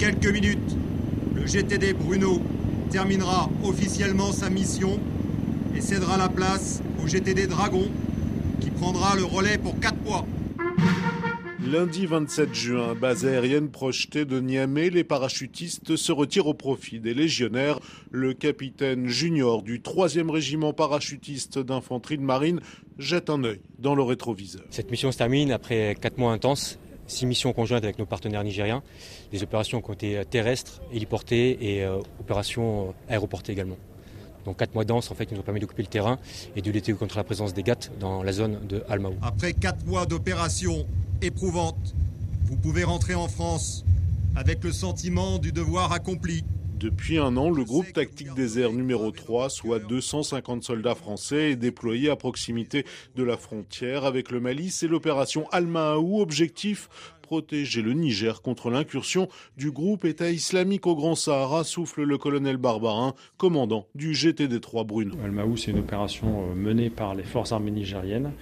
quelques minutes, le GTD Bruno terminera officiellement sa mission et cédera la place au GTD Dragon qui prendra le relais pour 4 mois. Lundi 27 juin, base aérienne projetée de Niamey, les parachutistes se retirent au profit des légionnaires. Le capitaine junior du 3e régiment parachutiste d'infanterie de marine jette un œil dans le rétroviseur. Cette mission se termine après 4 mois intenses six missions conjointes avec nos partenaires nigériens, des opérations qui ont été terrestres, héliportées et euh, opérations aéroportées également. Donc quatre mois denses en fait nous ont permis d'occuper le terrain et de lutter contre la présence des GATT dans la zone de Almaou. Après quatre mois d'opérations éprouvantes, vous pouvez rentrer en France avec le sentiment du devoir accompli. Depuis un an, le groupe tactique désert numéro 3, soit 250 soldats français, est déployé à proximité de la frontière avec le Mali. C'est l'opération Almaou, objectif protéger le Niger contre l'incursion du groupe État islamique au Grand Sahara, souffle le colonel Barbarin, commandant du GTD-3 Bruno. Almaou, c'est une opération euh, menée par les forces armées nigériennes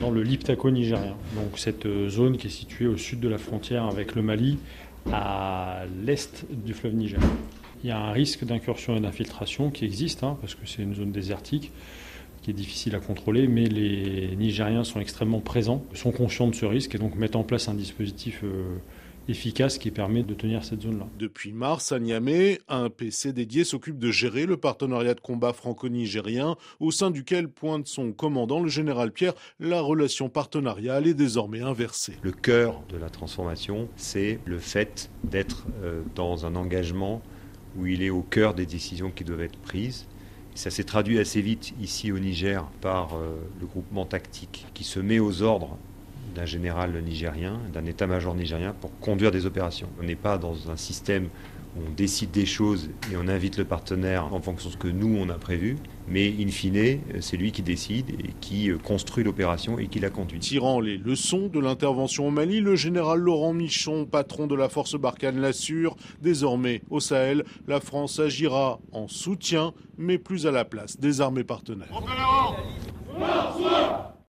dans le Liptako nigérien. Donc cette euh, zone qui est située au sud de la frontière avec le Mali, à l'est du fleuve Niger. Il y a un risque d'incursion et d'infiltration qui existe, hein, parce que c'est une zone désertique qui est difficile à contrôler, mais les Nigériens sont extrêmement présents, sont conscients de ce risque et donc mettent en place un dispositif euh, efficace qui permet de tenir cette zone-là. Depuis mars, à Niamey, un PC dédié s'occupe de gérer le partenariat de combat franco-nigérien, au sein duquel pointe son commandant, le général Pierre. La relation partenariale est désormais inversée. Le cœur de la transformation, c'est le fait d'être euh, dans un engagement où il est au cœur des décisions qui doivent être prises. ça s'est traduit assez vite ici au Niger par euh, le groupement tactique qui se met aux ordres d'un général nigérien, d'un état-major nigérien pour conduire des opérations. On n'est pas dans un système on décide des choses et on invite le partenaire en fonction de ce que nous on a prévu, mais in fine, c'est lui qui décide et qui euh, construit l'opération et qui la conduit. Tirant les leçons de l'intervention au Mali, le général Laurent Michon, patron de la force Barkhane, l'assure. Désormais, au Sahel, la France agira en soutien, mais plus à la place des armées partenaires.